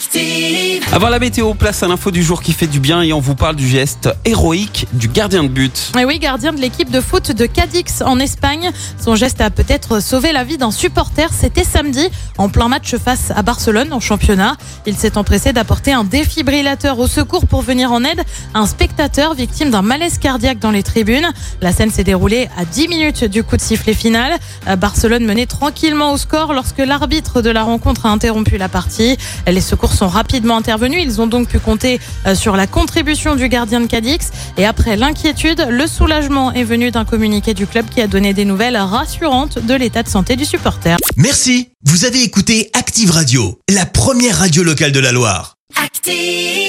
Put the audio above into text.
Active. Avant la météo, place à l'info du jour qui fait du bien et on vous parle du geste héroïque du gardien de but. Et oui, gardien de l'équipe de foot de Cadix en Espagne. Son geste a peut-être sauvé la vie d'un supporter. C'était samedi, en plein match face à Barcelone en championnat. Il s'est empressé d'apporter un défibrillateur au secours pour venir en aide à un spectateur victime d'un malaise cardiaque dans les tribunes. La scène s'est déroulée à 10 minutes du coup de sifflet final. Euh, Barcelone menait tranquillement au score lorsque l'arbitre de la rencontre a interrompu la partie. Les secours sont rapidement intervenus. Ils ont donc pu compter euh, sur la contribution du gardien de Cadix. Et après l'inquiétude, le soulagement est venu d'un communiqué du club qui a donné des nouvelles rassurantes de l'état de santé du supporter. Merci, vous avez écouté Active Radio, la première radio locale de la Loire. Active.